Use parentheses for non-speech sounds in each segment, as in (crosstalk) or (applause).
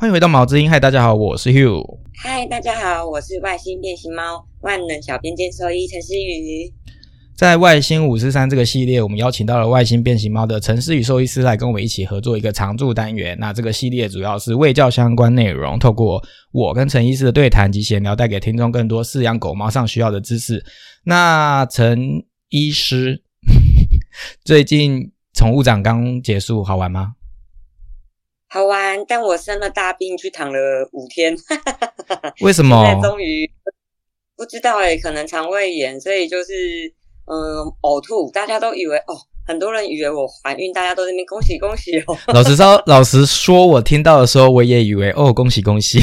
欢迎回到毛之音，嗨，大家好，我是 Hugh。嗨，大家好，我是外星变形猫万能小编兼兽医陈思雨。在外星五四三这个系列，我们邀请到了外星变形猫的陈思雨兽医师来跟我们一起合作一个常驻单元。那这个系列主要是喂教相关内容，透过我跟陈医师的对谈及闲聊，带给听众更多饲养狗猫上需要的知识。那陈医师 (laughs) 最近宠物展刚结束，好玩吗？好玩，但我生了大病，去躺了五天。(laughs) 为什么？现在终于不知道哎，可能肠胃炎，所以就是嗯呕吐。大家都以为哦，很多人以为我怀孕，大家都在那边恭喜恭喜哦。(laughs) 老实说，老实说，我听到的时候，我也以为哦，恭喜恭喜。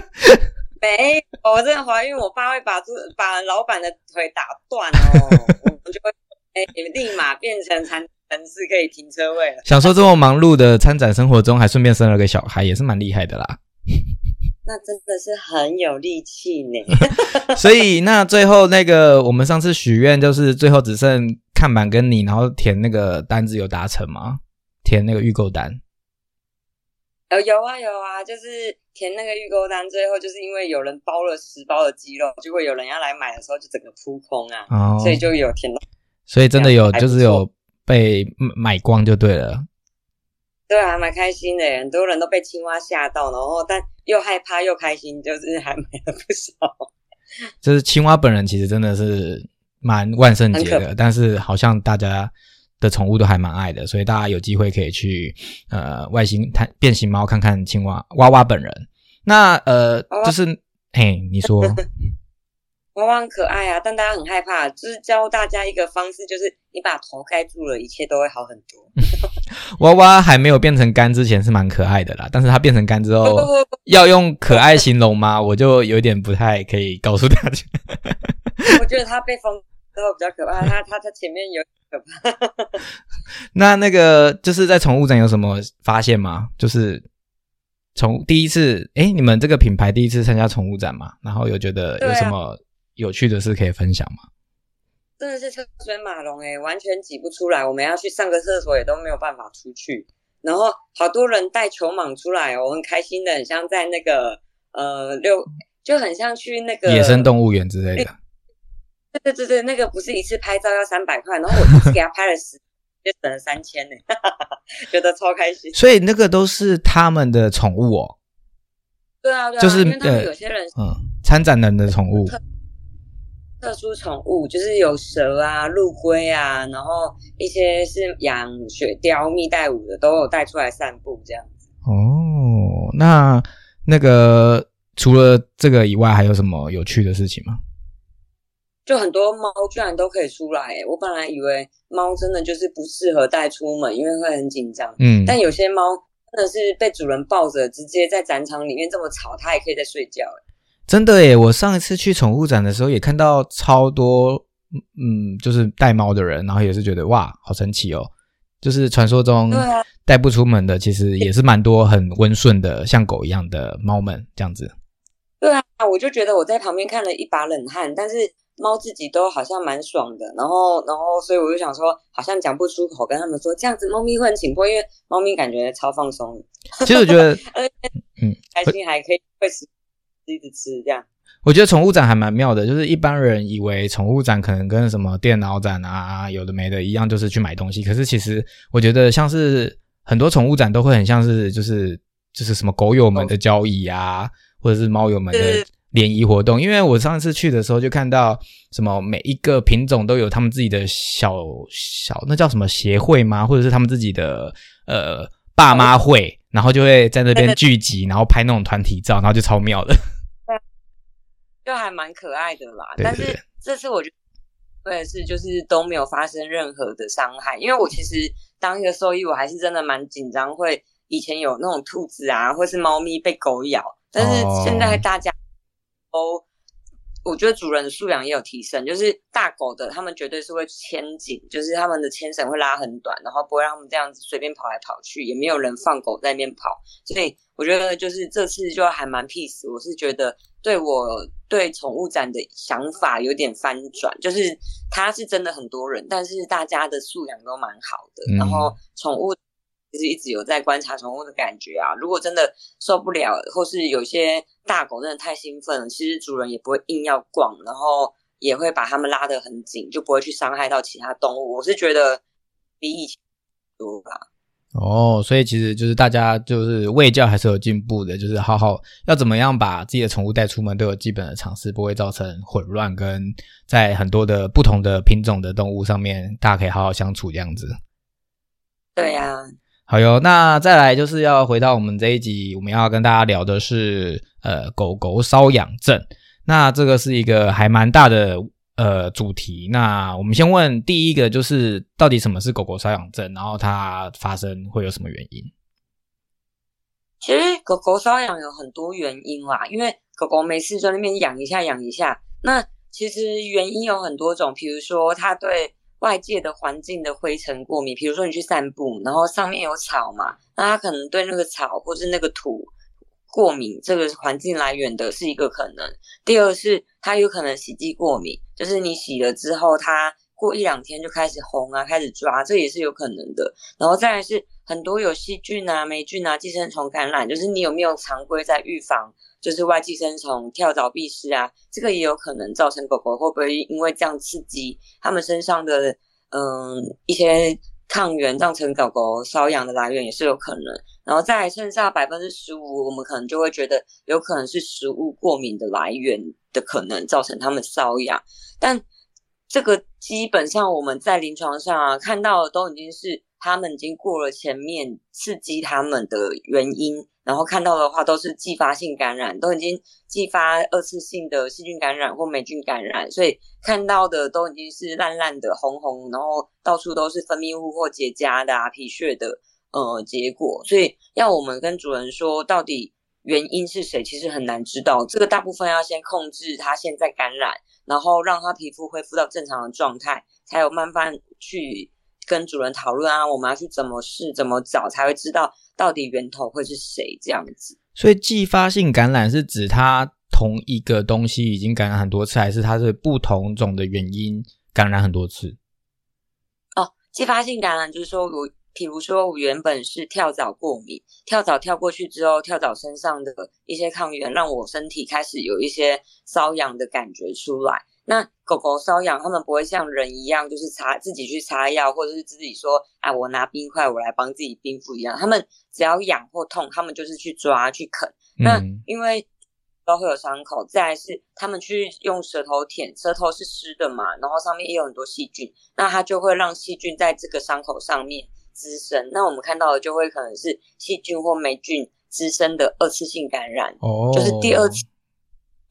(laughs) 没，我真的怀孕，我爸会把这把老板的腿打断哦，我就会哎立马变成残。城市可以停车位了。想说这么忙碌的参展生活中，还顺便生了个小孩，也是蛮厉害的啦。(laughs) 那真的是很有力气呢。(laughs) 所以那最后那个我们上次许愿，就是最后只剩看板跟你，然后填那个单子有达成吗？填那个预购单。有有啊有啊，就是填那个预购单，最后就是因为有人包了十包的鸡肉，结果有人要来买的时候，就整个扑空啊，所以就有填到。所以真的有，就是有。被买光就对了，对啊，蛮开心的，很多人都被青蛙吓到，然后但又害怕又开心，就是还买了不少。就是青蛙本人其实真的是蛮万圣节的，但是好像大家的宠物都还蛮爱的，所以大家有机会可以去呃外星探变形猫看看青蛙娃娃本人。那呃就是嘿，你说。(laughs) 娃娃很可爱啊，但大家很害怕。就是教大家一个方式，就是你把头盖住了，一切都会好很多。(laughs) 娃娃还没有变成干之前是蛮可爱的啦，但是它变成干之后，要用可爱形容吗？我就有点不太可以告诉大家。(laughs) 我觉得它被封之后比较可怕，它它它前面有可怕。(laughs) 那那个就是在宠物展有什么发现吗？就是从第一次，哎，你们这个品牌第一次参加宠物展嘛，然后有觉得有什么？有趣的事可以分享吗？真的是车水马龙哎，完全挤不出来。我们要去上个厕所也都没有办法出去。然后好多人带球蟒出来哦，很开心的，很像在那个呃六，就很像去那个野生动物园之类的。对对对对，那个不是一次拍照要三百块，然后我一次给他拍了十，就省了三千呢，(laughs) 觉得超开心。所以那个都是他们的宠物哦。对啊，对啊，就是呃，有些人嗯，参展人的宠物。特殊宠物就是有蛇啊、陆龟啊，然后一些是养雪貂、蜜袋鼯的，都有带出来散步这样子。哦，那那个除了这个以外，还有什么有趣的事情吗？就很多猫居然都可以出来，我本来以为猫真的就是不适合带出门，因为会很紧张。嗯，但有些猫真的是被主人抱着，直接在展场里面这么吵，它也可以在睡觉。真的耶！我上一次去宠物展的时候，也看到超多，嗯，就是带猫的人，然后也是觉得哇，好神奇哦！就是传说中带不出门的，其实也是蛮多很温顺的，像狗一样的猫们这样子。对啊，我就觉得我在旁边看了一把冷汗，但是猫自己都好像蛮爽的。然后，然后，所以我就想说，好像讲不出口，跟他们说这样子，猫咪会很紧迫，因为猫咪感觉超放松。其实我觉得，(laughs) 嗯，开心还可以会死。一直吃这样，我觉得宠物展还蛮妙的。就是一般人以为宠物展可能跟什么电脑展啊，有的没的一样，就是去买东西。可是其实我觉得，像是很多宠物展都会很像是，就是就是什么狗友们的交易啊，或者是猫友们的联谊活动。因为我上次去的时候就看到，什么每一个品种都有他们自己的小小那叫什么协会吗？或者是他们自己的呃爸妈会，然后就会在那边聚集，然后拍那种团体照，然后就超妙的。就还蛮可爱的啦，但是这次我觉得，对是就是都没有发生任何的伤害，因为我其实当一个兽医，我还是真的蛮紧张，会以前有那种兔子啊，或是猫咪被狗咬，但是现在大家都。我觉得主人的素养也有提升，就是大狗的，他们绝对是会牵紧，就是他们的牵绳会拉很短，然后不会让他们这样子随便跑来跑去，也没有人放狗在那边跑，所以我觉得就是这次就还蛮 peace。我是觉得对我对宠物展的想法有点翻转，就是它是真的很多人，但是大家的素养都蛮好的，然后宠物其实一直有在观察宠物的感觉啊。如果真的受不了，或是有些大狗真的太兴奋了，其实主人也不会硬要逛，然后也会把它们拉得很紧，就不会去伤害到其他动物。我是觉得比以前多吧。哦，所以其实就是大家就是喂教还是有进步的，就是好好要怎么样把自己的宠物带出门都有基本的常识，不会造成混乱，跟在很多的不同的品种的动物上面，大家可以好好相处这样子。对呀，好哟。那再来就是要回到我们这一集，我们要跟大家聊的是呃狗狗瘙痒症。那这个是一个还蛮大的。呃，主题那我们先问第一个，就是到底什么是狗狗瘙痒症，然后它发生会有什么原因？其实狗狗瘙痒有很多原因啦，因为狗狗没事在那边痒一下痒一下，那其实原因有很多种，比如说它对外界的环境的灰尘过敏，比如说你去散步，然后上面有草嘛，那它可能对那个草或是那个土。过敏这个环境来源的是一个可能，第二是它有可能洗剂过敏，就是你洗了之后，它过一两天就开始红啊，开始抓，这也是有可能的。然后再来是很多有细菌啊、霉菌啊、寄生虫感染，就是你有没有常规在预防，就是外寄生虫、跳蚤、蜱虱啊，这个也有可能造成狗狗会不会因为这样刺激它们身上的嗯一些。抗原造成狗狗瘙痒的来源也是有可能，然后再剩下百分之十五，我们可能就会觉得有可能是食物过敏的来源的可能造成他们瘙痒，但这个基本上我们在临床上啊看到的都已经是他们已经过了前面刺激他们的原因。然后看到的话都是继发性感染，都已经继发二次性的细菌感染或霉菌感染，所以看到的都已经是烂烂的、红红，然后到处都是分泌物或结痂的啊、皮屑的呃结果。所以要我们跟主人说到底原因是谁，其实很难知道。这个大部分要先控制它现在感染，然后让它皮肤恢复到正常的状态，才有慢慢去跟主人讨论啊，我们要去怎么试、怎么找，才会知道。到底源头会是谁？这样子，所以继发性感染是指它同一个东西已经感染很多次，还是它是不同种的原因感染很多次？哦，继发性感染就是说我，比如说我原本是跳蚤过敏，跳蚤跳过去之后，跳蚤身上的一些抗原让我身体开始有一些瘙痒的感觉出来。那狗狗瘙痒，它们不会像人一样，就是擦自己去擦药，或者是自己说，啊，我拿冰块，我来帮自己冰敷一样。它们只要痒或痛，它们就是去抓去啃。那因为都会有伤口，再来是它们去用舌头舔，舌头是湿的嘛，然后上面也有很多细菌，那它就会让细菌在这个伤口上面滋生。那我们看到的就会可能是细菌或霉菌滋生的二次性感染，哦，就是第二次。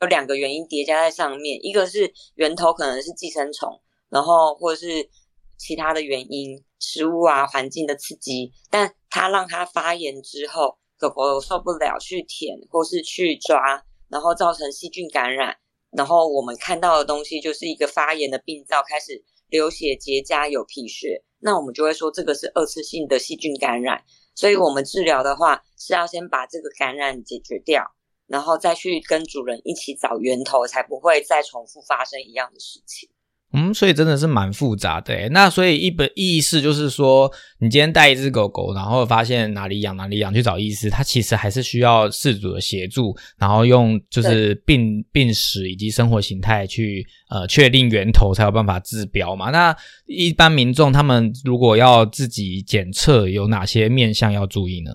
有两个原因叠加在上面，一个是源头可能是寄生虫，然后或者是其他的原因，食物啊环境的刺激，但它让它发炎之后，狗狗受不了去舔或是去抓，然后造成细菌感染，然后我们看到的东西就是一个发炎的病灶，开始流血结痂有皮屑，那我们就会说这个是二次性的细菌感染，所以我们治疗的话是要先把这个感染解决掉。然后再去跟主人一起找源头，才不会再重复发生一样的事情。嗯，所以真的是蛮复杂的诶。那所以一本意思就是说，你今天带一只狗狗，然后发现哪里痒哪里痒，去找医师，它其实还是需要饲主的协助，然后用就是病病史以及生活形态去呃确定源头，才有办法治标嘛。那一般民众他们如果要自己检测，有哪些面向要注意呢？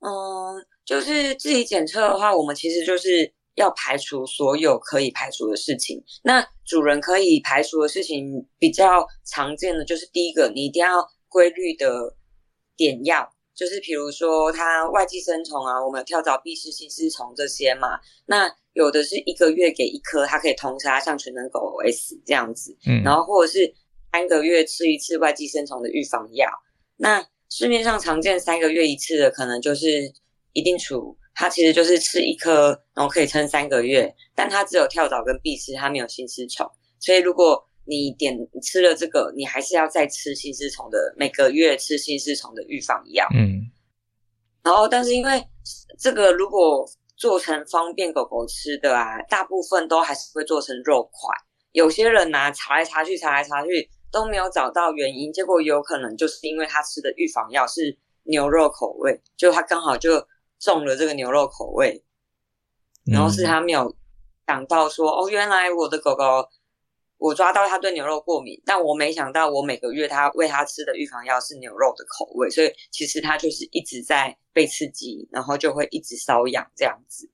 嗯。就是自己检测的话，我们其实就是要排除所有可以排除的事情。那主人可以排除的事情比较常见的，就是第一个，你一定要规律的点药，就是比如说它外寄生虫啊，我们跳蚤、蜱虱、心丝虫这些嘛。那有的是一个月给一颗，它可以通杀，像全能狗 S 这样子。嗯。然后或者是三个月吃一次外寄生虫的预防药。那市面上常见三个月一次的，可能就是。一定除，它其实就是吃一颗，然后可以撑三个月，但它只有跳蚤跟蜱虱，它没有心丝虫。所以如果你点吃了这个，你还是要再吃心丝虫的，每个月吃心丝虫的预防药。嗯。然后，但是因为这个如果做成方便狗狗吃的啊，大部分都还是会做成肉块。有些人拿查来查去，查来查去，都没有找到原因，结果有可能就是因为他吃的预防药是牛肉口味，就他刚好就中了这个牛肉口味，然后是他没有想到说，哦，原来我的狗狗。我抓到它对牛肉过敏，但我没想到我每个月它喂它吃的预防药是牛肉的口味，所以其实它就是一直在被刺激，然后就会一直瘙痒这样子。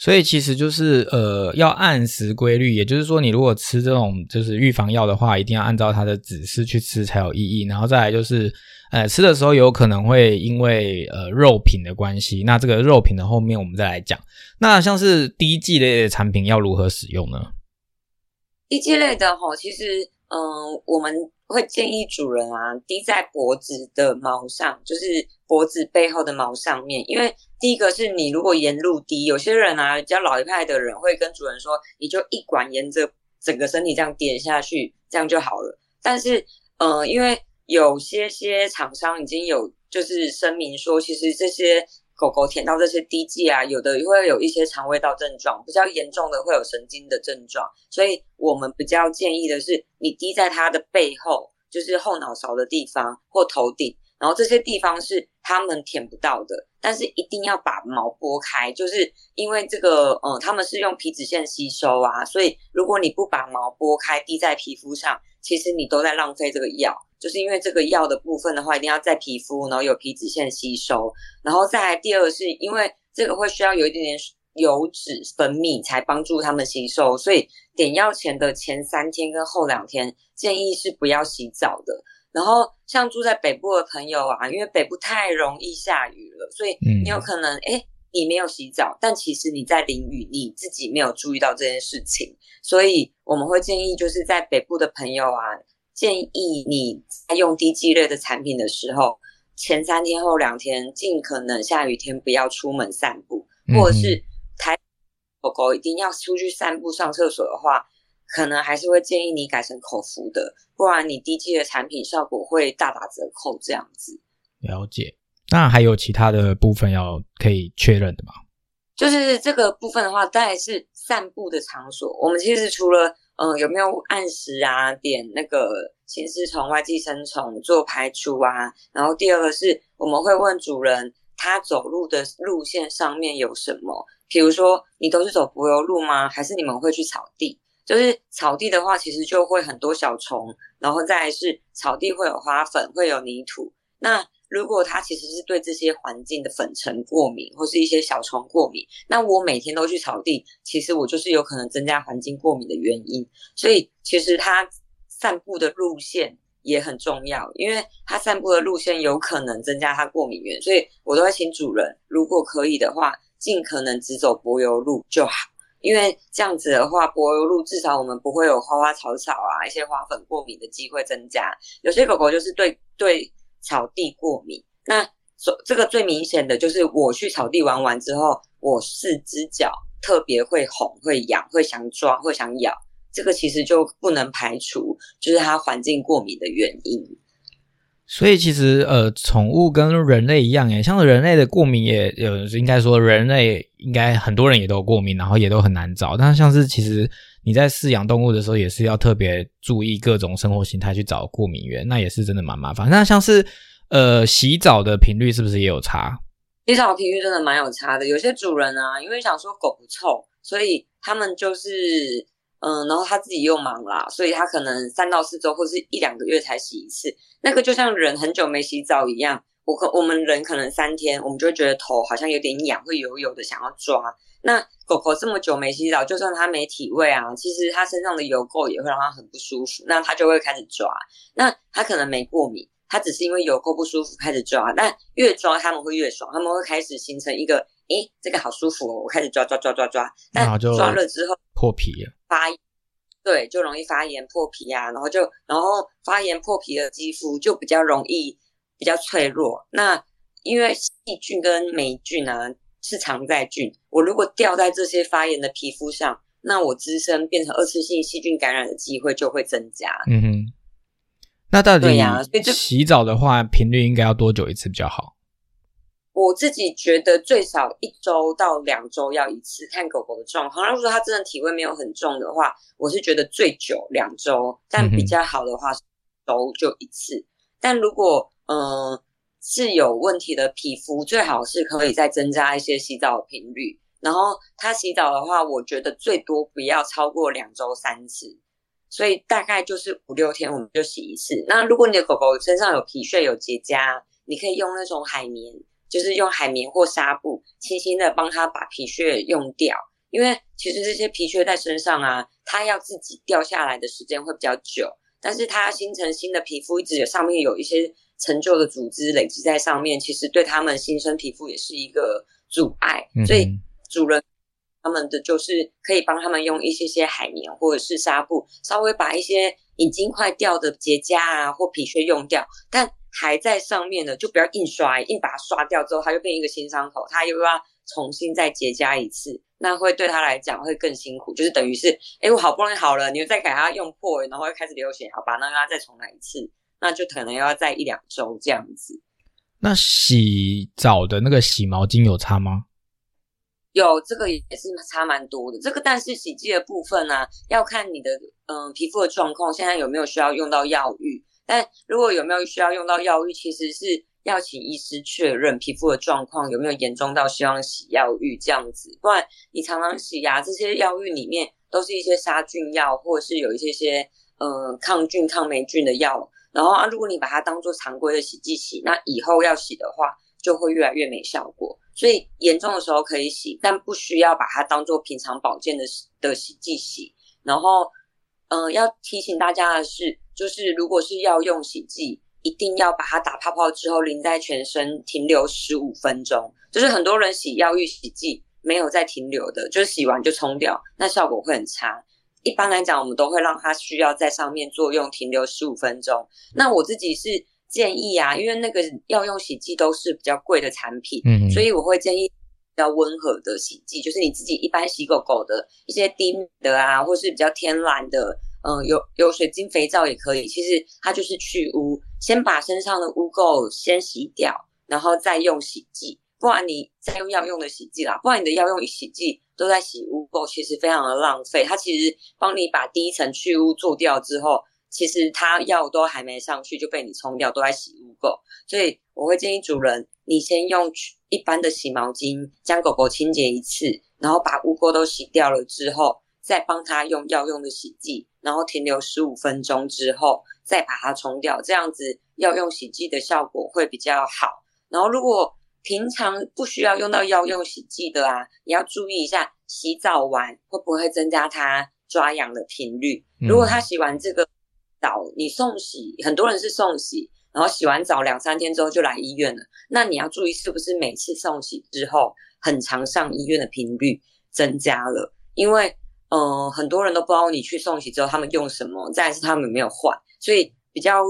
所以其实就是呃要按时规律，也就是说你如果吃这种就是预防药的话，一定要按照它的指示去吃才有意义。然后再来就是呃吃的时候有可能会因为呃肉品的关系，那这个肉品的后面我们再来讲。那像是滴剂类的产品要如何使用呢？滴剂类的吼，其实，嗯，我们会建议主人啊滴在脖子的毛上，就是脖子背后的毛上面。因为第一个是你如果沿路滴，有些人啊比较老一派的人会跟主人说，你就一管沿着整个身体这样点下去，这样就好了。但是，嗯，因为有些些厂商已经有就是声明说，其实这些。狗狗舔到这些滴剂啊，有的会有一些肠胃道症状，比较严重的会有神经的症状，所以我们比较建议的是，你滴在它的背后，就是后脑勺的地方或头顶，然后这些地方是它们舔不到的，但是一定要把毛拨开，就是因为这个，嗯，他们是用皮脂腺吸收啊，所以如果你不把毛拨开滴在皮肤上，其实你都在浪费这个药。就是因为这个药的部分的话，一定要在皮肤，然后有皮脂腺吸收，然后再来第二个是因为这个会需要有一点点油脂分泌才帮助他们吸收，所以点药前的前三天跟后两天建议是不要洗澡的。然后像住在北部的朋友啊，因为北部太容易下雨了，所以你有可能哎你没有洗澡，但其实你在淋雨，你自己没有注意到这件事情，所以我们会建议就是在北部的朋友啊。建议你在用低剂类的产品的时候，前三天后两天，尽可能下雨天不要出门散步，或者是台狗狗一定要出去散步上厕所的话，可能还是会建议你改成口服的，不然你低剂的产品效果会大打折扣。这样子，了解。那还有其他的部分要可以确认的吗？就是这个部分的话，当然是散步的场所。我们其实除了嗯，有没有按时啊？点那个新丝虫、外寄生虫做排除啊？然后第二个是，我们会问主人，他走路的路线上面有什么？比如说，你都是走柏油路吗？还是你们会去草地？就是草地的话，其实就会很多小虫，然后再是草地会有花粉，会有泥土。那如果它其实是对这些环境的粉尘过敏，或是一些小虫过敏，那我每天都去草地，其实我就是有可能增加环境过敏的原因。所以其实它散步的路线也很重要，因为它散步的路线有可能增加它过敏源，所以我都会请主人，如果可以的话，尽可能只走柏油路就好，因为这样子的话，柏油路至少我们不会有花花草草啊，一些花粉过敏的机会增加。有些狗狗就是对对。草地过敏，那所这个最明显的就是我去草地玩完之后，我四只脚特别会红、会痒、会想抓、会想咬，这个其实就不能排除就是它环境过敏的原因。所以其实呃，宠物跟人类一样，诶，像人类的过敏也有，应该说人类应该很多人也都有过敏，然后也都很难找。但像是其实你在饲养动物的时候，也是要特别注意各种生活形态去找过敏源，那也是真的蛮麻烦。那像是呃洗澡的频率是不是也有差？洗澡频率真的蛮有差的。有些主人啊，因为想说狗不臭，所以他们就是。嗯，然后他自己又忙啦，所以他可能三到四周或是一两个月才洗一次。那个就像人很久没洗澡一样，我可我们人可能三天，我们就会觉得头好像有点痒，会油油的，想要抓。那狗狗这么久没洗澡，就算它没体味啊，其实它身上的油垢也会让它很不舒服，那它就会开始抓。那它可能没过敏，它只是因为油垢不舒服开始抓。但越抓他们会越爽，他们会开始形成一个，诶，这个好舒服哦，我开始抓抓抓抓抓。但抓了之后破皮。发对，就容易发炎破皮啊，然后就然后发炎破皮的肌肤就比较容易比较脆弱。那因为细菌跟霉菌啊是常在菌，我如果掉在这些发炎的皮肤上，那我滋生变成二次性细菌感染的机会就会增加。嗯哼，那到底洗澡的话频率应该要多久一次比较好？我自己觉得最少一周到两周要一次，看狗狗的状况。如果它真的体味没有很重的话，我是觉得最久两周，但比较好的话是周就一次。但如果嗯是有问题的皮肤，最好是可以再增加一些洗澡的频率。然后它洗澡的话，我觉得最多不要超过两周三次，所以大概就是五六天我们就洗一次。那如果你的狗狗身上有皮屑有结痂，你可以用那种海绵，就是用海绵或纱布，轻轻的帮它把皮屑用掉。因为其实这些皮屑在身上啊，它要自己掉下来的时间会比较久，但是它形成新的皮肤，一直有上面有一些陈旧的组织累积在上面，其实对它们新生皮肤也是一个阻碍，所以。主人他们的就是可以帮他们用一些些海绵或者是纱布，稍微把一些已经快掉的结痂啊或皮屑用掉，但还在上面的就不要硬刷，硬把它刷掉之后，它就变一个新伤口，它又要重新再结痂一次，那会对他来讲会更辛苦，就是等于是，哎，我好不容易好了，你又再给他用破，然后又开始流血，好吧，那让他再重来一次，那就可能要再一两周这样子。那洗澡的那个洗毛巾有差吗？有这个也是差蛮多的，这个但是洗剂的部分呢，要看你的嗯皮肤的状况，现在有没有需要用到药浴？但如果有没有需要用到药浴，其实是要请医师确认皮肤的状况有没有严重到需要洗药浴这样子，不然你常常洗牙，这些药浴里面都是一些杀菌药，或者是有一些些嗯抗菌抗霉菌的药，然后啊，如果你把它当做常规的洗剂洗，那以后要洗的话，就会越来越没效果。所以严重的时候可以洗，但不需要把它当做平常保健的的洗剂洗。然后，嗯，要提醒大家的是，就是如果是要用洗剂，一定要把它打泡泡之后淋在全身，停留十五分钟。就是很多人洗药浴洗剂没有再停留的，就是洗完就冲掉，那效果会很差。一般来讲，我们都会让它需要在上面作用停留十五分钟。那我自己是。建议啊，因为那个药用洗剂都是比较贵的产品，嗯，所以我会建议比较温和的洗剂，就是你自己一般洗狗狗的一些低的啊，或是比较天然的，嗯，有有水晶肥皂也可以。其实它就是去污，先把身上的污垢先洗掉，然后再用洗剂。不然你再用药用的洗剂啦，不然你的药用洗剂都在洗污垢，其实非常的浪费。它其实帮你把第一层去污做掉之后。其实它药都还没上去就被你冲掉，都在洗污垢，所以我会建议主人，你先用一般的洗毛巾将狗狗清洁一次，然后把污垢都洗掉了之后，再帮它用药用的洗剂，然后停留十五分钟之后再把它冲掉，这样子药用洗剂的效果会比较好。然后如果平常不需要用到药用洗剂的啊，你要注意一下，洗澡完会不会增加它抓痒的频率？如果它洗完这个。澡你送洗，很多人是送洗，然后洗完澡两三天之后就来医院了。那你要注意是不是每次送洗之后，很常上医院的频率增加了？因为嗯，很多人都不知道你去送洗之后他们用什么，再是他们没有换，所以比较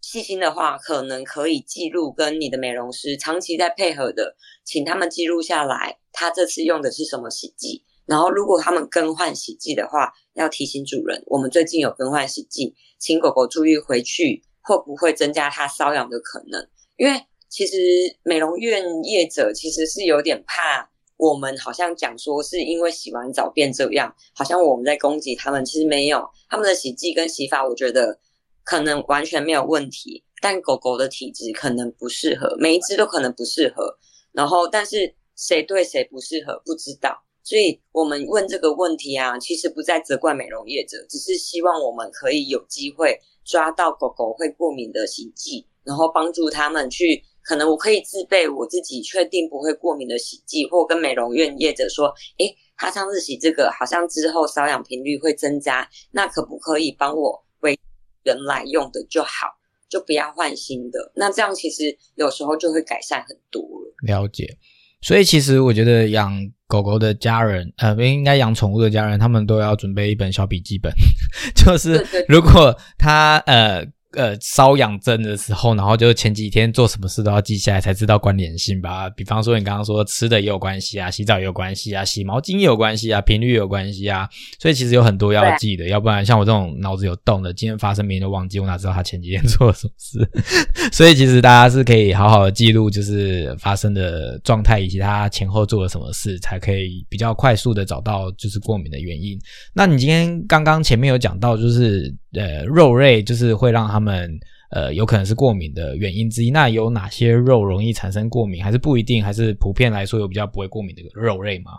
细心的话，可能可以记录跟你的美容师长期在配合的，请他们记录下来，他这次用的是什么洗剂。然后，如果他们更换洗剂的话，要提醒主人，我们最近有更换洗剂，请狗狗注意回去会不会增加它瘙痒的可能。因为其实美容院业者其实是有点怕我们，好像讲说是因为洗完澡变这样，好像我们在攻击他们。其实没有，他们的洗剂跟洗法，我觉得可能完全没有问题，但狗狗的体质可能不适合，每一只都可能不适合。然后，但是谁对谁不适合，不知道。所以我们问这个问题啊，其实不在责怪美容业者，只是希望我们可以有机会抓到狗狗会过敏的洗剂，然后帮助他们去。可能我可以自备我自己确定不会过敏的洗剂，或跟美容院业者说，诶，他上次洗这个好像之后瘙痒频率会增加，那可不可以帮我为原来用的就好，就不要换新的。那这样其实有时候就会改善很多了。了解。所以其实我觉得养狗狗的家人，呃，应该养宠物的家人，他们都要准备一本小笔记本，(laughs) 就是如果他呃。呃，瘙痒症的时候，然后就前几天做什么事都要记下来，才知道关联性吧。比方说，你刚刚说吃的也有关系啊，洗澡也有关系啊，洗毛巾也有关系啊，频率也有关系啊。所以其实有很多要记的，要不然像我这种脑子有洞的，今天发生明天就忘记，我哪知道他前几天做了什么事？(laughs) 所以其实大家是可以好好的记录，就是发生的状态以及他前后做了什么事，才可以比较快速的找到就是过敏的原因。那你今天刚刚前面有讲到，就是。呃肉类就是会让他们呃有可能是过敏的原因之一。那有哪些肉容易产生过敏？还是不一定？还是普遍来说有比较不会过敏的肉类吗？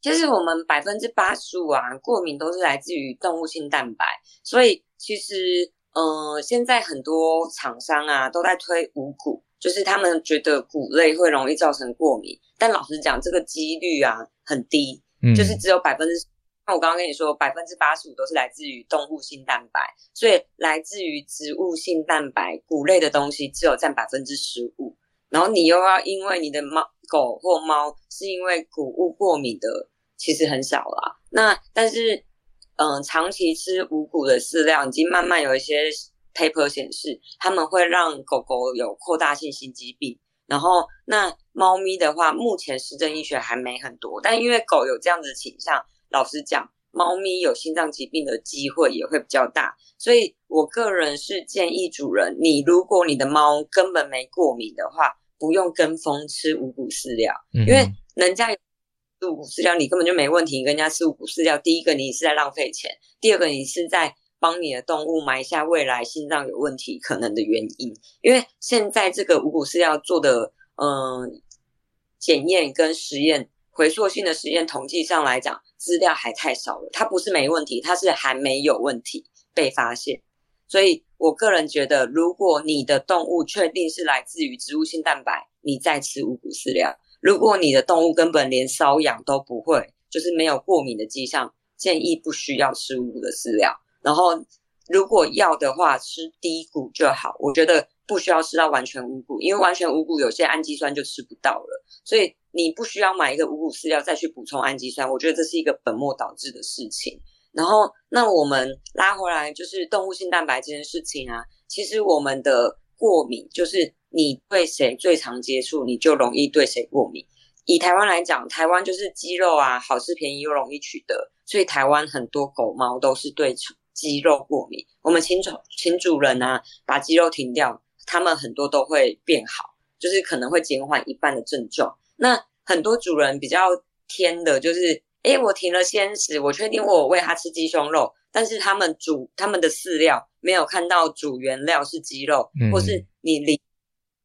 其实我们百分之八十五啊，过敏都是来自于动物性蛋白。所以其实，呃，现在很多厂商啊都在推五谷，就是他们觉得谷类会容易造成过敏。但老实讲，这个几率啊很低，就是只有百分之。那我刚刚跟你说，百分之八十五都是来自于动物性蛋白，所以来自于植物性蛋白谷类的东西只有占百分之十五。然后你又要因为你的猫狗或猫是因为谷物过敏的。其实很少啦，那但是，嗯，长期吃五谷的饲料，已经慢慢有一些 paper 显示，他们会让狗狗有扩大性心肌病。然后，那猫咪的话，目前实证医学还没很多，但因为狗有这样子倾向，老实讲，猫咪有心脏疾病的机会也会比较大。所以我个人是建议主人，你如果你的猫根本没过敏的话，不用跟风吃五谷饲料，因为人家。五谷饲料你根本就没问题，你跟人家吃五谷饲料，第一个你是在浪费钱，第二个你是在帮你的动物埋下未来心脏有问题可能的原因。因为现在这个五谷饲料做的，嗯，检验跟实验回溯性的实验统计上来讲，资料还太少了。它不是没问题，它是还没有问题被发现。所以我个人觉得，如果你的动物确定是来自于植物性蛋白，你再吃五谷饲料。如果你的动物根本连瘙痒都不会，就是没有过敏的迹象，建议不需要吃五谷的饲料。然后，如果要的话，吃低谷就好。我觉得不需要吃到完全五谷，因为完全五谷有些氨基酸就吃不到了。所以你不需要买一个五谷饲料再去补充氨基酸，我觉得这是一个本末倒置的事情。然后，那我们拉回来就是动物性蛋白这件事情啊，其实我们的过敏就是。你对谁最常接触，你就容易对谁过敏。以台湾来讲，台湾就是鸡肉啊，好吃便宜又容易取得，所以台湾很多狗猫都是对鸡肉过敏。我们请主请主人啊，把鸡肉停掉，他们很多都会变好，就是可能会减缓一半的症状。那很多主人比较天的，就是诶我停了鲜食，我确定我喂它吃鸡胸肉，但是他们主他们的饲料没有看到主原料是鸡肉，或是你临。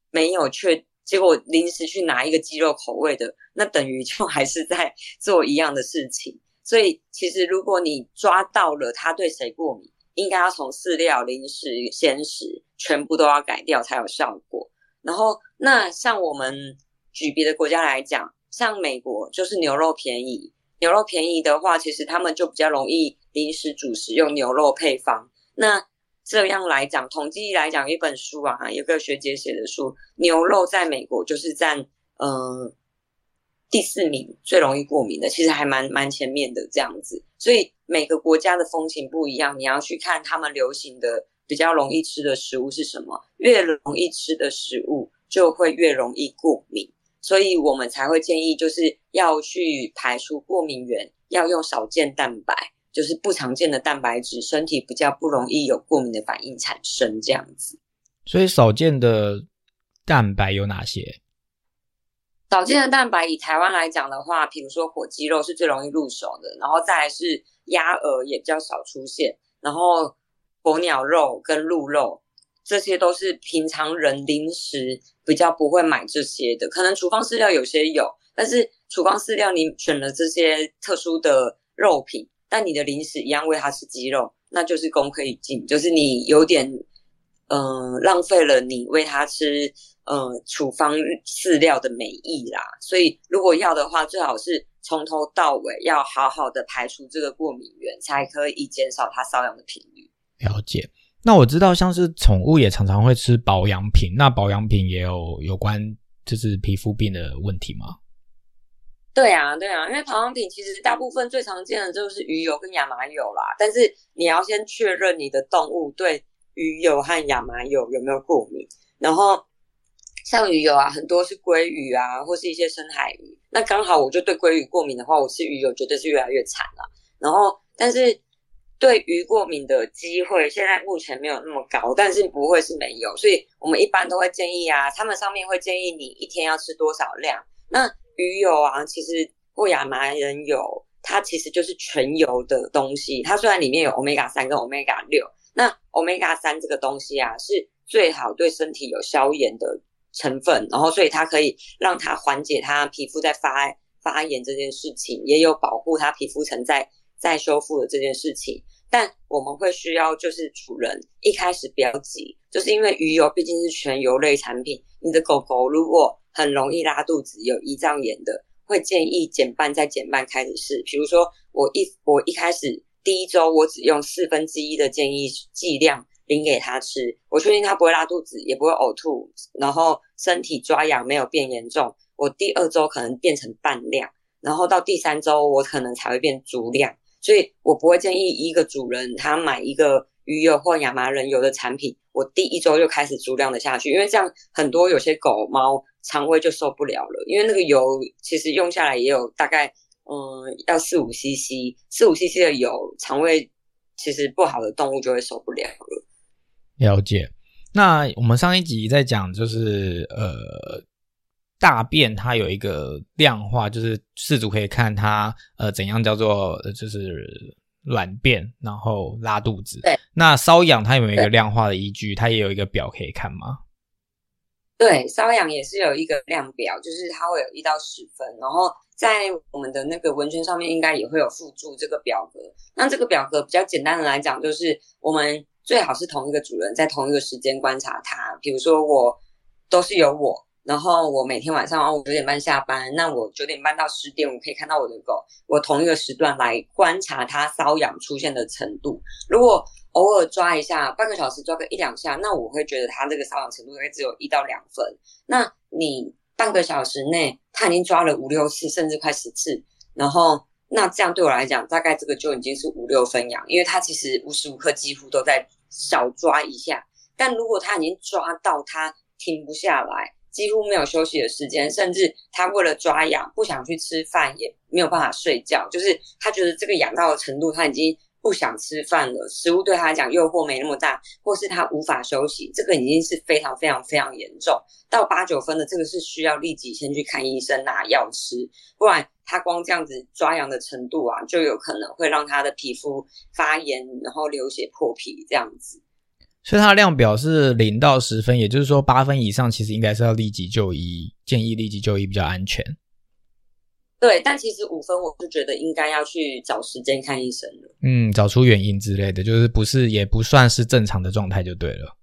没有确，结果临时去拿一个鸡肉口味的，那等于就 (laughs) 还是在做一样的事情。所以其实如果你抓到了他对谁过敏，应该要从饲料、零食、鲜食全部都要改掉才有效果。然后那像我们举别的国家来讲，像美国就是牛肉便宜，牛肉便宜的话，其实他们就比较容易临时主食用牛肉配方。那这样来讲，统计来讲，一本书啊，有个学姐写的书，牛肉在美国就是占嗯第四名，最容易过敏的，其实还蛮蛮前面的这样子。所以每个国家的风情不一样，你要去看他们流行的比较容易吃的食物是什么，越容易吃的食物就会越容易过敏，所以我们才会建议就是要去排除过敏源，要用少见蛋白。就是不常见的蛋白质，身体比较不容易有过敏的反应产生这样子。所以少见的蛋白有哪些？少见的蛋白以台湾来讲的话，比如说火鸡肉是最容易入手的，然后再来是鸭鹅也比较少出现，然后鸵鸟肉跟鹿肉这些都是平常人零食比较不会买这些的，可能处方饲料有些有，但是处方饲料你选了这些特殊的肉品。但你的零食一样喂它吃鸡肉，那就是功亏一篑，就是你有点嗯浪费了你喂它吃嗯处方饲料的美意啦。所以如果要的话，最好是从头到尾要好好的排除这个过敏源，才可以减少它瘙痒的频率。了解。那我知道像是宠物也常常会吃保养品，那保养品也有有关就是皮肤病的问题吗？对啊，对啊，因为保养品其实大部分最常见的就是鱼油跟亚麻油啦。但是你要先确认你的动物对鱼油和亚麻油有没有过敏。然后像鱼油啊，很多是鲑鱼啊，或是一些深海鱼。那刚好我就对鲑鱼过敏的话，我吃鱼油绝对是越来越惨了。然后，但是对鱼过敏的机会现在目前没有那么高，但是不会是没有。所以我们一般都会建议啊，他们上面会建议你一天要吃多少量。那鱼油啊，其实或亚麻仁油，它其实就是全油的东西。它虽然里面有 omega 三跟 omega 六，那 omega 三这个东西啊，是最好对身体有消炎的成分，然后所以它可以让它缓解它皮肤在发发炎这件事情，也有保护它皮肤层在在修复的这件事情。但我们会需要就是主人一开始不要急，就是因为鱼油毕竟是全油类产品，你的狗狗如果很容易拉肚子、有胰脏炎的。会建议减半再减半开始试，比如说我一我一开始第一周我只用四分之一的建议剂量淋给他吃，我确定他不会拉肚子，也不会呕吐，然后身体抓痒没有变严重，我第二周可能变成半量，然后到第三周我可能才会变足量，所以我不会建议一个主人他买一个鱼油或亚麻仁油的产品，我第一周就开始足量的下去，因为这样很多有些狗猫。肠胃就受不了了，因为那个油其实用下来也有大概，嗯，要四五 CC，四五 CC 的油，肠胃其实不好的动物就会受不了了。了解。那我们上一集在讲，就是呃，大便它有一个量化，就是饲主可以看它呃怎样叫做就是软便，然后拉肚子。对。那瘙痒它有没有一个量化的依据？它也有一个表可以看吗？对，瘙痒也是有一个量表，就是它会有一到十分，然后在我们的那个文圈上面应该也会有附注这个表格。那这个表格比较简单的来讲，就是我们最好是同一个主人在同一个时间观察它，比如说我都是由我。然后我每天晚上哦九点半下班，那我九点半到十点我可以看到我的狗，我同一个时段来观察它瘙痒出现的程度。如果偶尔抓一下，半个小时抓个一两下，那我会觉得它这个瘙痒程度应该只有一到两分。那你半个小时内它已经抓了五六次，甚至快十次，然后那这样对我来讲，大概这个就已经是五六分痒，因为它其实无时无刻几乎都在小抓一下。但如果它已经抓到它停不下来。几乎没有休息的时间，甚至他为了抓痒不想去吃饭，也没有办法睡觉。就是他觉得这个痒到的程度，他已经不想吃饭了。食物对他来讲诱惑没那么大，或是他无法休息，这个已经是非常非常非常严重。到八九分的这个是需要立即先去看医生拿药吃，不然他光这样子抓痒的程度啊，就有可能会让他的皮肤发炎，然后流血破皮这样子。所以它的量表是零到十分，也就是说八分以上其实应该是要立即就医，建议立即就医比较安全。对，但其实五分我是觉得应该要去找时间看医生了。嗯，找出原因之类的，就是不是也不算是正常的状态就对了。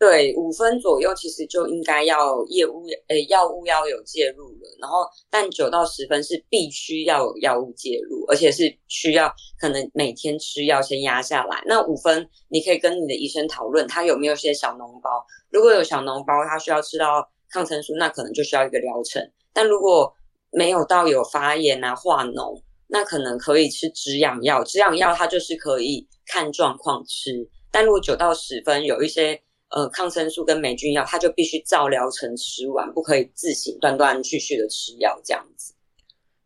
对，五分左右其实就应该要业务，诶，药物要有介入了。然后，但九到十分是必须要有药物介入，而且是需要可能每天吃药先压下来。那五分你可以跟你的医生讨论，他有没有些小脓包。如果有小脓包，他需要吃到抗生素，那可能就需要一个疗程。但如果没有到有发炎啊、化脓，那可能可以吃止痒药。止痒药它就是可以看状况吃。但如果九到十分有一些。呃，抗生素跟霉菌药，他就必须照疗程吃完，不可以自行断断续续的吃药这样子。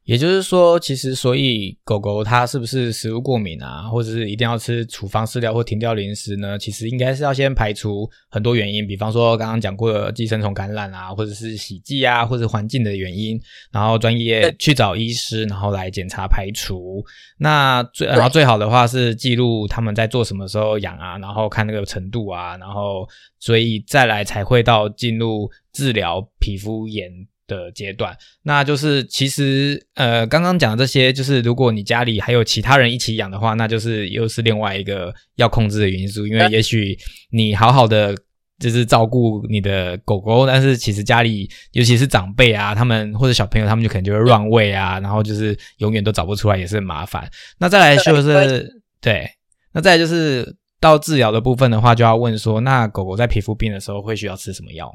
也就是说，其实所以狗狗它是不是食物过敏啊，或者是一定要吃处方饲料或停掉零食呢？其实应该是要先排除很多原因，比方说刚刚讲过的寄生虫感染啊，或者是洗剂啊，或者环境的原因，然后专业去找医师，然后来检查排除。那最然后最好的话是记录他们在做什么时候痒啊，然后看那个程度啊，然后所以再来才会到进入治疗皮肤炎。的阶段，那就是其实呃，刚刚讲的这些，就是如果你家里还有其他人一起养的话，那就是又是另外一个要控制的因素。因为也许你好好的就是照顾你的狗狗，但是其实家里尤其是长辈啊，他们或者小朋友，他们就可能就会乱喂啊，然后就是永远都找不出来，也是很麻烦。那再来就是对，那再来就是到治疗的部分的话，就要问说，那狗狗在皮肤病的时候会需要吃什么药？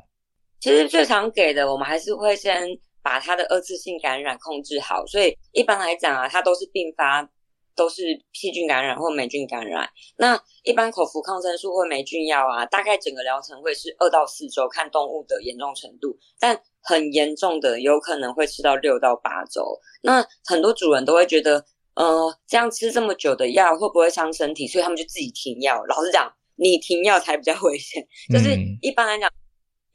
其实最常给的，我们还是会先把它的二次性感染控制好。所以一般来讲啊，它都是并发，都是细菌感染或霉菌感染。那一般口服抗生素或霉菌药啊，大概整个疗程会是二到四周，看动物的严重程度。但很严重的，有可能会吃到六到八周。那很多主人都会觉得，呃，这样吃这么久的药会不会伤身体？所以他们就自己停药。老实讲，你停药才比较危险。就是一般来讲。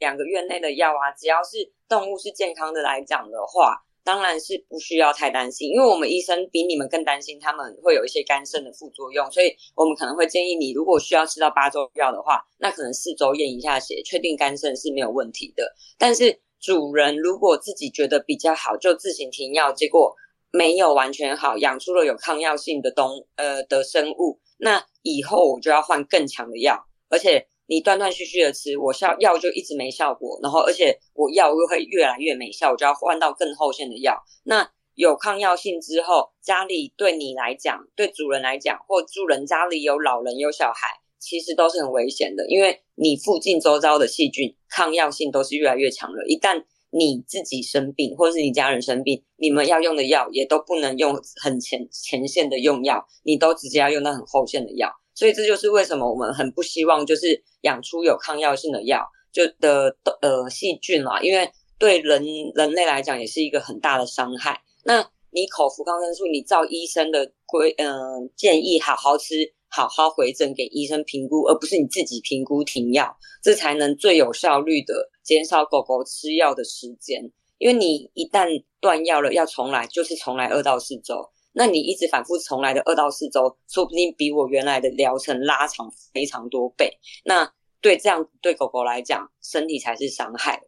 两个月内的药啊，只要是动物是健康的来讲的话，当然是不需要太担心，因为我们医生比你们更担心他们会有一些肝肾的副作用，所以我们可能会建议你，如果需要吃到八周药的话，那可能四周验一下血，确定肝肾是没有问题的。但是主人如果自己觉得比较好，就自行停药，结果没有完全好，养出了有抗药性的东呃的生物，那以后我就要换更强的药，而且。你断断续续的吃，我效药就一直没效果，然后而且我药又会越来越没效，我就要换到更后线的药。那有抗药性之后，家里对你来讲，对主人来讲，或主人家里有老人有小孩，其实都是很危险的，因为你附近周遭的细菌抗药性都是越来越强了。一旦你自己生病，或是你家人生病，你们要用的药也都不能用很前前线的用药，你都直接要用到很后线的药。所以这就是为什么我们很不希望就是养出有抗药性的药就的呃细菌啦，因为对人人类来讲也是一个很大的伤害。那你口服抗生素，你照医生的规嗯建议好好吃，好好回诊给医生评估，而不是你自己评估停药，这才能最有效率的减少狗狗吃药的时间。因为你一旦断药了，要重来就是重来二到四周。那你一直反复重来的二到四周，说不定比我原来的疗程拉长非常多倍。那对这样对狗狗来讲，身体才是伤害。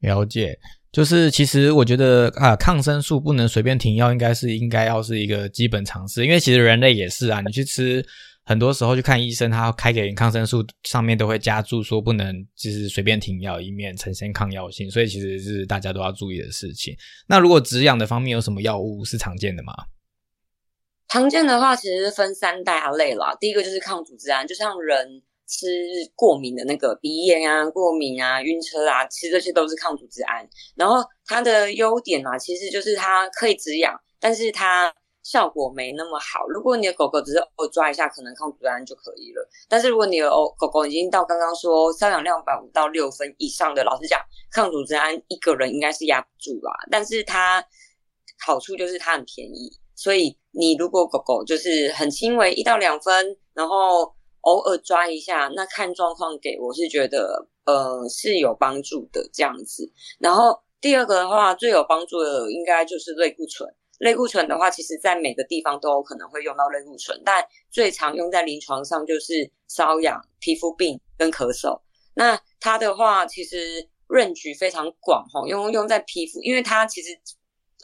了解，就是其实我觉得啊，抗生素不能随便停药，应该是应该要是一个基本常识。因为其实人类也是啊，你去吃，很多时候去看医生，他开给你抗生素上面都会加注说不能就是随便停药，以免呈现抗药性。所以其实是大家都要注意的事情。那如果止痒的方面有什么药物是常见的吗？常见的话，其实分三大类啦。第一个就是抗组织胺，就像人吃过敏的那个鼻炎啊、过敏啊、晕车啊，其实这些都是抗组织胺。然后它的优点啊，其实就是它可以止痒，但是它效果没那么好。如果你的狗狗只是偶尔抓一下，可能抗组织胺就可以了。但是如果你的狗狗已经到刚刚说瘙痒量百五到六分以上的，老实讲，抗组织胺一个人应该是压不住啦。但是它好处就是它很便宜。所以你如果狗狗就是很轻微一到两分，然后偶尔抓一下，那看状况给，我是觉得呃是有帮助的这样子。然后第二个的话，最有帮助的应该就是类固醇。类固醇的话，其实在每个地方都有可能会用到类固醇，但最常用在临床上就是瘙痒、皮肤病跟咳嗽。那它的话其实润局非常广哈，用用在皮肤，因为它其实。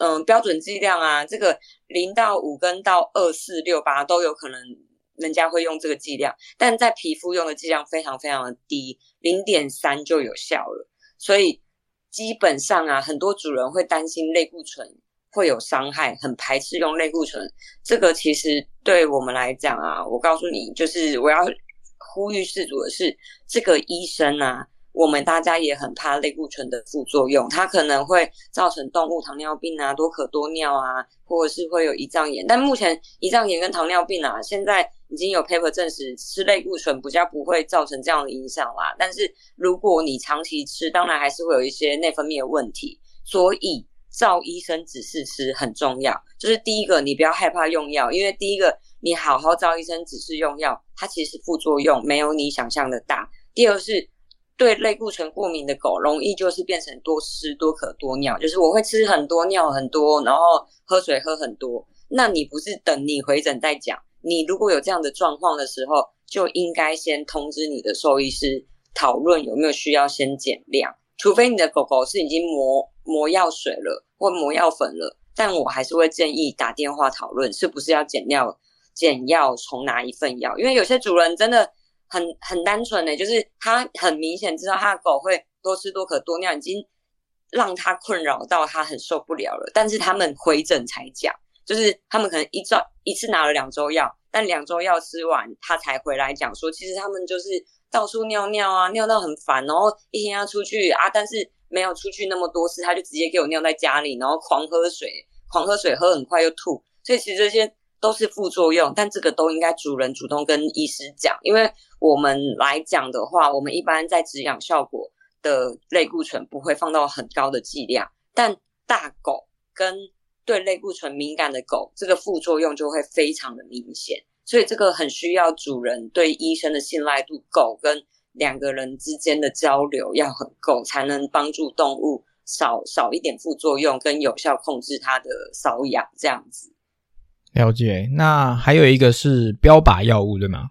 嗯，标准剂量啊，这个零到五跟到二四六八都有可能，人家会用这个剂量，但在皮肤用的剂量非常非常的低，零点三就有效了。所以基本上啊，很多主人会担心类固醇会有伤害，很排斥用类固醇。这个其实对我们来讲啊，我告诉你，就是我要呼吁事主的是，这个医生啊。我们大家也很怕类固醇的副作用，它可能会造成动物糖尿病啊、多可多尿啊，或者是会有胰脏炎。但目前胰脏炎跟糖尿病啊，现在已经有 paper 证实吃类固醇比较不会造成这样的影响啦。但是如果你长期吃，当然还是会有一些内分泌的问题。所以照医生指示吃很重要。就是第一个，你不要害怕用药，因为第一个你好好照医生指示用药，它其实副作用没有你想象的大。第二是。对类固醇过敏的狗，容易就是变成多吃多渴多尿，就是我会吃很多尿很多，然后喝水喝很多。那你不是等你回诊再讲？你如果有这样的状况的时候，就应该先通知你的兽医师讨论有没有需要先减量。除非你的狗狗是已经磨磨药水了或磨药粉了，但我还是会建议打电话讨论是不是要减药、减药重拿一份药，因为有些主人真的。很很单纯的，就是他很明显知道他的狗会多吃多渴多尿，已经让他困扰到他很受不了了。但是他们回诊才讲，就是他们可能一周一次拿了两周药，但两周药吃完，他才回来讲说，其实他们就是到处尿尿啊，尿到很烦，然后一天要出去啊，但是没有出去那么多次，他就直接给我尿在家里，然后狂喝水，狂喝水喝很快又吐，所以其实这些。都是副作用，但这个都应该主人主动跟医师讲，因为我们来讲的话，我们一般在止痒效果的类固醇不会放到很高的剂量，但大狗跟对类固醇敏感的狗，这个副作用就会非常的明显，所以这个很需要主人对医生的信赖度狗，跟两个人之间的交流要很够，才能帮助动物少少一点副作用，跟有效控制它的瘙痒这样子。了解。那还有一个是标靶药物，对吗？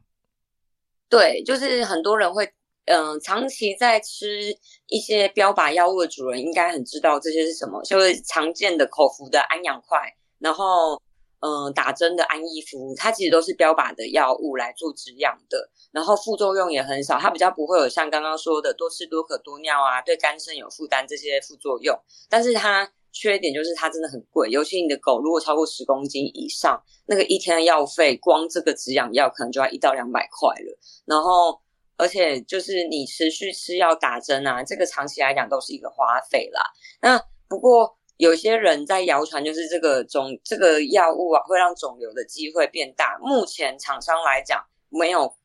对，就是很多人会，嗯，长期在吃一些标靶药物的主人应该很知道这些是什么，就是常见的口服的安养块，然后。嗯，打针的安逸夫，它其实都是标靶的药物来做止痒的，然后副作用也很少，它比较不会有像刚刚说的多吃多可多尿啊，对肝肾有负担这些副作用。但是它缺点就是它真的很贵，尤其你的狗如果超过十公斤以上，那个一天的药费，光这个止痒药可能就要一到两百块了。然后，而且就是你持续吃药打针啊，这个长期来讲都是一个花费啦。那不过。有些人在谣传，就是这个肿这个药物啊，会让肿瘤的机会变大。目前厂商来讲，没有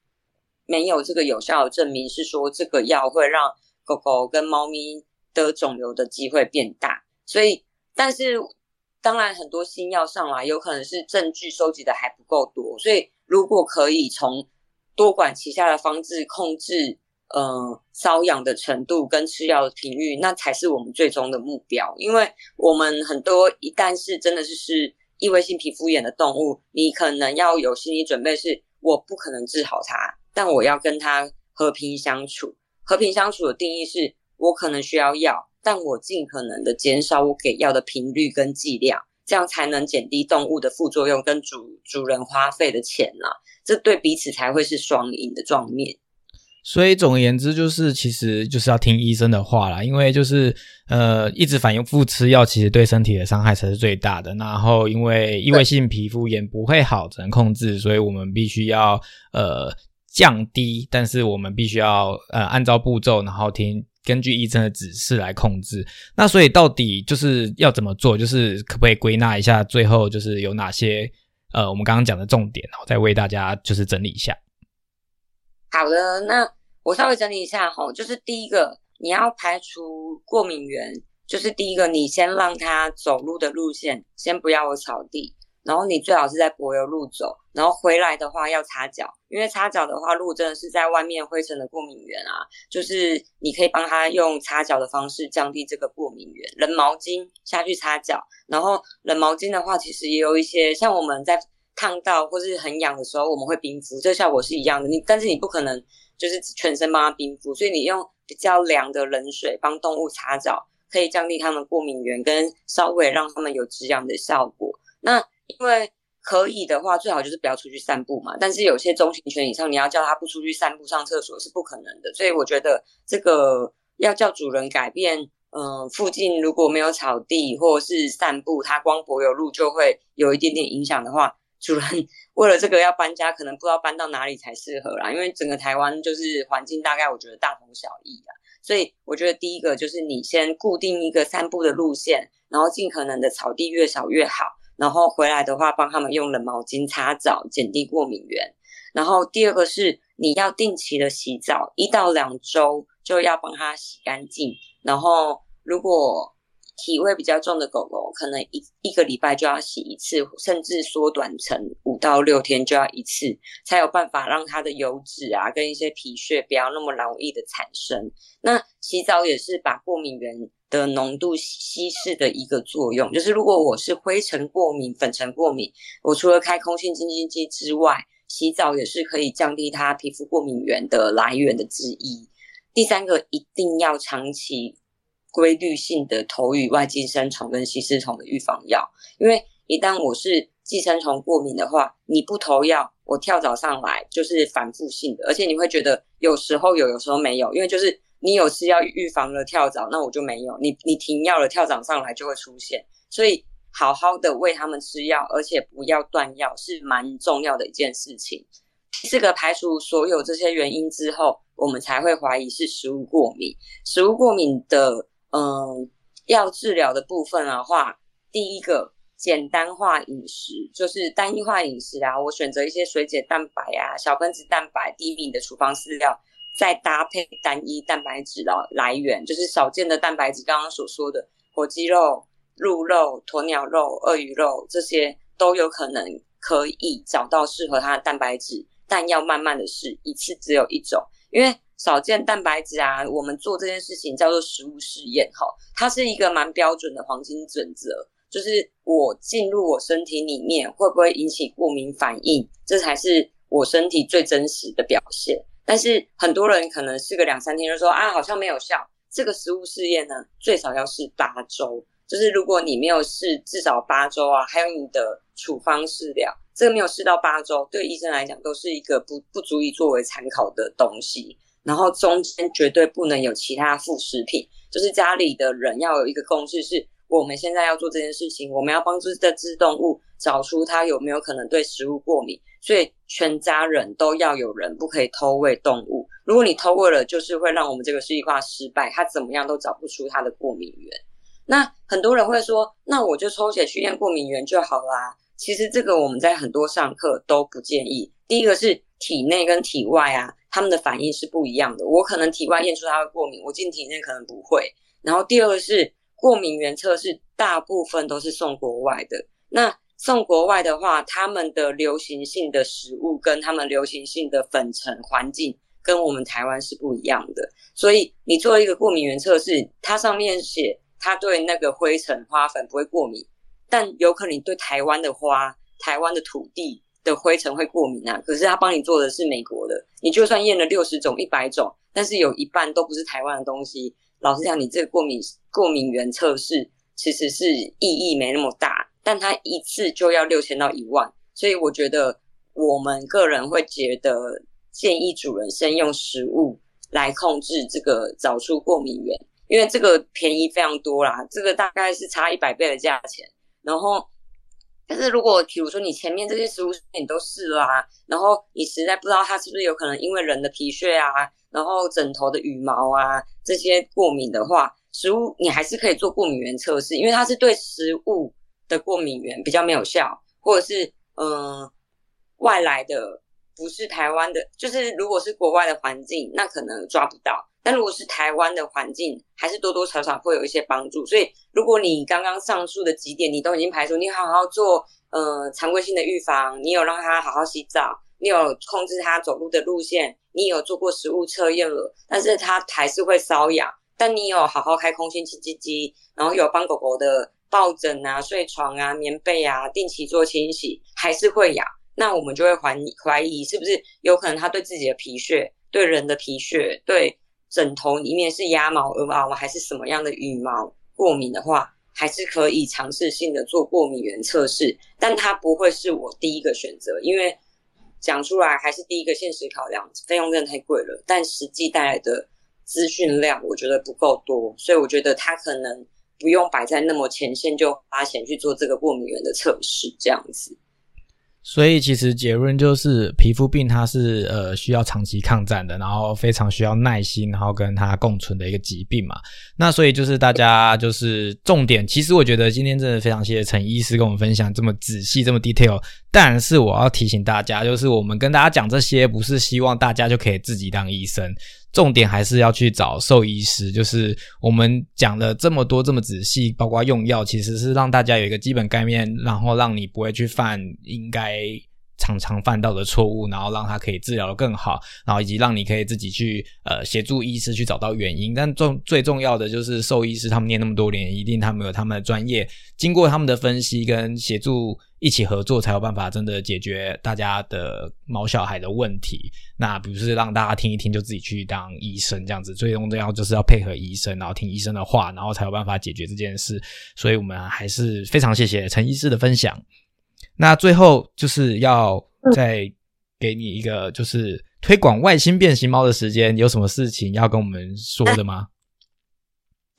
没有这个有效的证明，是说这个药会让狗狗跟猫咪得肿瘤的机会变大。所以，但是当然很多新药上来，有可能是证据收集的还不够多。所以，如果可以从多管齐下的方式控制。呃，瘙痒的程度跟吃药的频率，那才是我们最终的目标。因为我们很多一旦是真的是是异位性皮肤炎的动物，你可能要有心理准备，是我不可能治好它，但我要跟它和平相处。和平相处的定义是，我可能需要药，但我尽可能的减少我给药的频率跟剂量，这样才能减低动物的副作用跟主主人花费的钱啦。这对彼此才会是双赢的状面。所以总而言之，就是其实就是要听医生的话啦，因为就是呃一直反复吃药，其实对身体的伤害才是最大的。然后因为异位性皮肤炎不会好，只能控制，所以我们必须要呃降低，但是我们必须要呃按照步骤，然后听根据医生的指示来控制。那所以到底就是要怎么做？就是可不可以归纳一下，最后就是有哪些呃我们刚刚讲的重点，然后再为大家就是整理一下。好的，那。我稍微整理一下哈，就是第一个，你要排除过敏源，就是第一个，你先让它走路的路线先不要有草地，然后你最好是在柏油路走，然后回来的话要擦脚，因为擦脚的话，路真的是在外面灰尘的过敏源啊，就是你可以帮他用擦脚的方式降低这个过敏源，冷毛巾下去擦脚，然后冷毛巾的话，其实也有一些像我们在烫到或是很痒的时候，我们会冰敷，这效果是一样的，你但是你不可能。就是全身帮它冰敷，所以你用比较凉的冷水帮动物擦澡，可以降低它们过敏源，跟稍微让它们有止痒的效果。那因为可以的话，最好就是不要出去散步嘛。但是有些中型犬以上，你要叫它不出去散步、上厕所是不可能的。所以我觉得这个要叫主人改变，嗯，附近如果没有草地或是散步，它光柏油路就会有一点点影响的话。主人为了这个要搬家，可能不知道搬到哪里才适合啦。因为整个台湾就是环境大概我觉得大同小异啊，所以我觉得第一个就是你先固定一个散步的路线，然后尽可能的草地越少越好。然后回来的话，帮他们用冷毛巾擦澡，减低过敏源。然后第二个是你要定期的洗澡，一到两周就要帮它洗干净。然后如果体味比较重的狗狗，可能一一个礼拜就要洗一次，甚至缩短成五到六天就要一次，才有办法让它的油脂啊跟一些皮屑不要那么容易的产生。那洗澡也是把过敏源的浓度稀释的一个作用。就是如果我是灰尘过敏、粉尘过敏，我除了开空气清新机之外，洗澡也是可以降低它皮肤过敏源的来源的之一。第三个，一定要长期。规律性的投与外寄生虫跟吸湿虫的预防药，因为一旦我是寄生虫过敏的话，你不投药，我跳蚤上来就是反复性的，而且你会觉得有时候有，有时候没有，因为就是你有吃药预防了跳蚤，那我就没有，你你停药了，跳蚤上来就会出现，所以好好的喂他们吃药，而且不要断药是蛮重要的一件事情。这个排除所有这些原因之后，我们才会怀疑是食物过敏，食物过敏的。嗯，要治疗的部分的话，第一个简单化饮食，就是单一化饮食啊。我选择一些水解蛋白啊、小分子蛋白、低敏的处方饲料，再搭配单一蛋白质的来源，就是少见的蛋白质。刚刚所说的火鸡肉、鹿肉、鸵鸟肉、鳄鱼肉，这些都有可能可以找到适合它的蛋白质，但要慢慢的试，一次只有一种，因为。少见蛋白质啊，我们做这件事情叫做食物试验，哈，它是一个蛮标准的黄金准则，就是我进入我身体里面会不会引起过敏反应，这才是我身体最真实的表现。但是很多人可能试个两三天就说啊，好像没有效。这个食物试验呢，最少要试八周，就是如果你没有试至少八周啊，还有你的处方试料，这个没有试到八周，对医生来讲都是一个不不足以作为参考的东西。然后中间绝对不能有其他副食品，就是家里的人要有一个共识，是我们现在要做这件事情，我们要帮助这只动物找出它有没有可能对食物过敏，所以全家人都要有人不可以偷喂动物。如果你偷喂了，就是会让我们这个示意化失败，它怎么样都找不出它的过敏源。那很多人会说，那我就抽血去验过敏源就好啦。其实这个我们在很多上课都不建议。第一个是体内跟体外啊。他们的反应是不一样的，我可能体外验出它会过敏，我进体内可能不会。然后第二个是过敏原测试，大部分都是送国外的。那送国外的话，他们的流行性的食物跟他们流行性的粉尘环境跟我们台湾是不一样的。所以你做一个过敏原测试，它上面写它对那个灰尘花粉不会过敏，但有可能对台湾的花、台湾的土地。的灰尘会过敏啊，可是他帮你做的是美国的，你就算验了六十种、一百种，但是有一半都不是台湾的东西。老实讲，你这个过敏过敏原测试其实是意义没那么大，但它一次就要六千到一万，所以我觉得我们个人会觉得建议主人先用食物来控制这个找出过敏源，因为这个便宜非常多啦，这个大概是差一百倍的价钱，然后。但是如果比如说你前面这些食物你都试了啊，然后你实在不知道它是不是有可能因为人的皮屑啊，然后枕头的羽毛啊这些过敏的话，食物你还是可以做过敏原测试，因为它是对食物的过敏源比较没有效，或者是嗯外来的不是台湾的，就是如果是国外的环境，那可能抓不到。但如果是台湾的环境，还是多多少少会有一些帮助。所以，如果你刚刚上述的几点你都已经排除，你好好做呃常规性的预防，你有让他好好洗澡，你有控制他走路的路线，你有做过食物测验了，但是他还是会瘙痒。但你有好好开空心清净机，然后有帮狗狗的抱枕啊、睡床啊、棉被啊定期做清洗，还是会痒。那我们就会怀怀疑是不是有可能他对自己的皮屑、对人的皮屑、对。枕头里面是鸭毛、鹅毛还是什么样的羽毛过敏的话，还是可以尝试性的做过敏原测试，但它不会是我第一个选择，因为讲出来还是第一个现实考量，费用真的太贵了，但实际带来的资讯量我觉得不够多，所以我觉得它可能不用摆在那么前线就花钱去做这个过敏原的测试，这样子。所以其实结论就是，皮肤病它是呃需要长期抗战的，然后非常需要耐心，然后跟它共存的一个疾病嘛。那所以就是大家就是重点，其实我觉得今天真的非常谢谢陈医师跟我们分享这么仔细、这么 detail。但是我要提醒大家，就是我们跟大家讲这些，不是希望大家就可以自己当医生。重点还是要去找兽医师，就是我们讲了这么多这么仔细，包括用药，其实是让大家有一个基本概念，然后让你不会去犯应该常常犯到的错误，然后让它可以治疗的更好，然后以及让你可以自己去呃协助医师去找到原因。但重最重要的就是兽医师他们念那么多年，一定他们有他们的专业，经过他们的分析跟协助。一起合作才有办法真的解决大家的毛小孩的问题。那比如是让大家听一听，就自己去当医生这样子。最重要就是要配合医生，然后听医生的话，然后才有办法解决这件事。所以我们还是非常谢谢陈医师的分享。那最后就是要再给你一个就是推广外星变形猫的时间，有什么事情要跟我们说的吗？(laughs)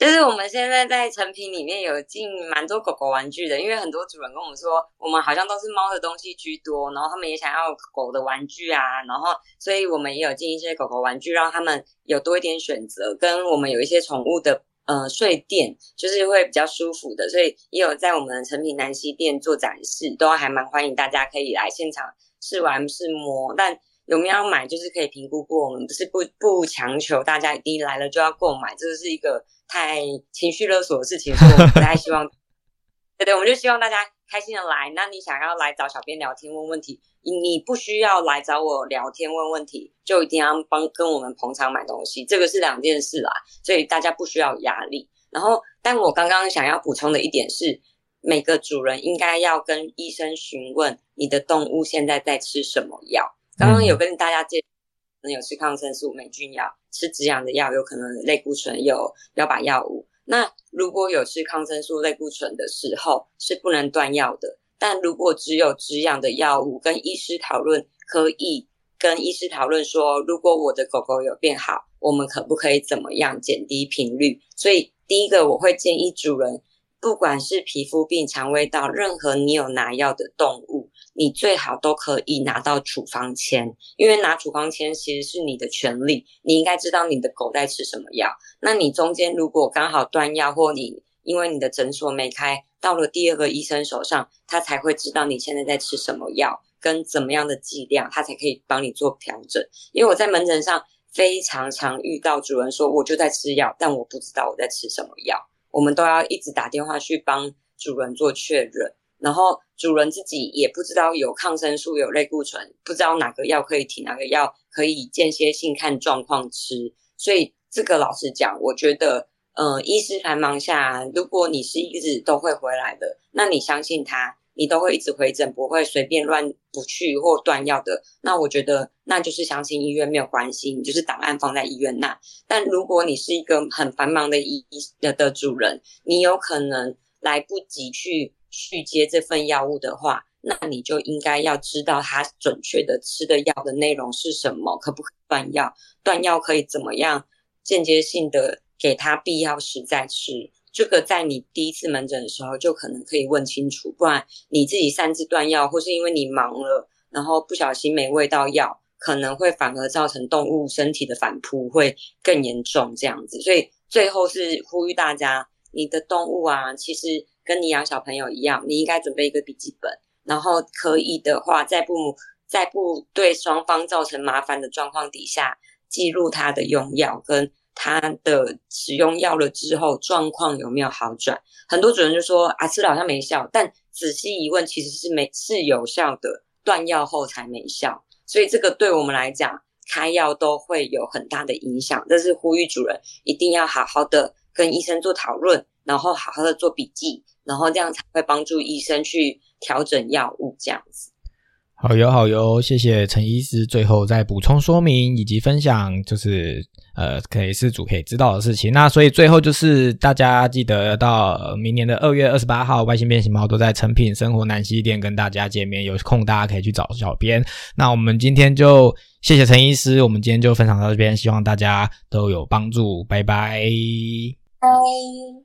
就是我们现在在成品里面有进蛮多狗狗玩具的，因为很多主人跟我们说，我们好像都是猫的东西居多，然后他们也想要狗的玩具啊，然后所以我们也有进一些狗狗玩具，让他们有多一点选择。跟我们有一些宠物的呃睡垫，就是会比较舒服的，所以也有在我们成品南溪店做展示，都还蛮欢迎大家可以来现场试玩试摸，但。有没有买，就是可以评估过。我们不是不不强求大家一定来了就要购买，这个是一个太情绪勒索的事情，所以我们不太希望。(laughs) 对对，我们就希望大家开心的来。那你想要来找小编聊天问问题，你你不需要来找我聊天问问题，就一定要帮跟我们捧场买东西，这个是两件事啦，所以大家不需要压力。然后，但我刚刚想要补充的一点是，每个主人应该要跟医生询问你的动物现在在吃什么药。刚刚有跟大家介，可能有吃抗生素、霉菌药，吃止痒的药，有可能类固醇有要把药物。那如果有吃抗生素、类固醇的时候，是不能断药的。但如果只有止痒的药物，跟医师讨论，可以跟医师讨论说，如果我的狗狗有变好，我们可不可以怎么样减低频率？所以。第一个，我会建议主人，不管是皮肤病、肠胃道，任何你有拿药的动物，你最好都可以拿到处方签，因为拿处方签其实是你的权利，你应该知道你的狗在吃什么药。那你中间如果刚好断药，或你因为你的诊所没开，到了第二个医生手上，他才会知道你现在在吃什么药，跟怎么样的剂量，他才可以帮你做调整。因为我在门诊上。非常常遇到主人说，我就在吃药，但我不知道我在吃什么药。我们都要一直打电话去帮主人做确认，然后主人自己也不知道有抗生素、有类固醇，不知道哪个药可以停，哪个药可以间歇性看状况吃。所以这个老实讲，我觉得，呃，医师繁忙下，如果你是一直都会回来的，那你相信他。你都会一直回诊，不会随便乱不去或断药的。那我觉得那就是相信医院没有关系，你就是档案放在医院那。但如果你是一个很繁忙的医的的主人，你有可能来不及去续接这份药物的话，那你就应该要知道他准确的吃的药的内容是什么，可不可以断药？断药可以怎么样间接性的给他必要时再吃。这个在你第一次门诊的时候就可能可以问清楚，不然你自己擅自断药，或是因为你忙了，然后不小心没喂到药，可能会反而造成动物身体的反扑会更严重这样子。所以最后是呼吁大家，你的动物啊，其实跟你养小朋友一样，你应该准备一个笔记本，然后可以的话，在不在不对双方造成麻烦的状况底下，记录它的用药跟。它的使用药了之后状况有没有好转？很多主人就说啊，吃了好像没效，但仔细一问，其实是没是有效的，断药后才没效。所以这个对我们来讲，开药都会有很大的影响。这是呼吁主人一定要好好的跟医生做讨论，然后好好的做笔记，然后这样才会帮助医生去调整药物这样子。好油好油，谢谢陈医师。最后再补充说明以及分享，就是呃，可以是主可以知道的事情。那所以最后就是大家记得到明年的二月二十八号，外星变形猫都在成品生活南西店跟大家见面。有空大家可以去找小编。那我们今天就谢谢陈医师，我们今天就分享到这边，希望大家都有帮助。拜拜。拜。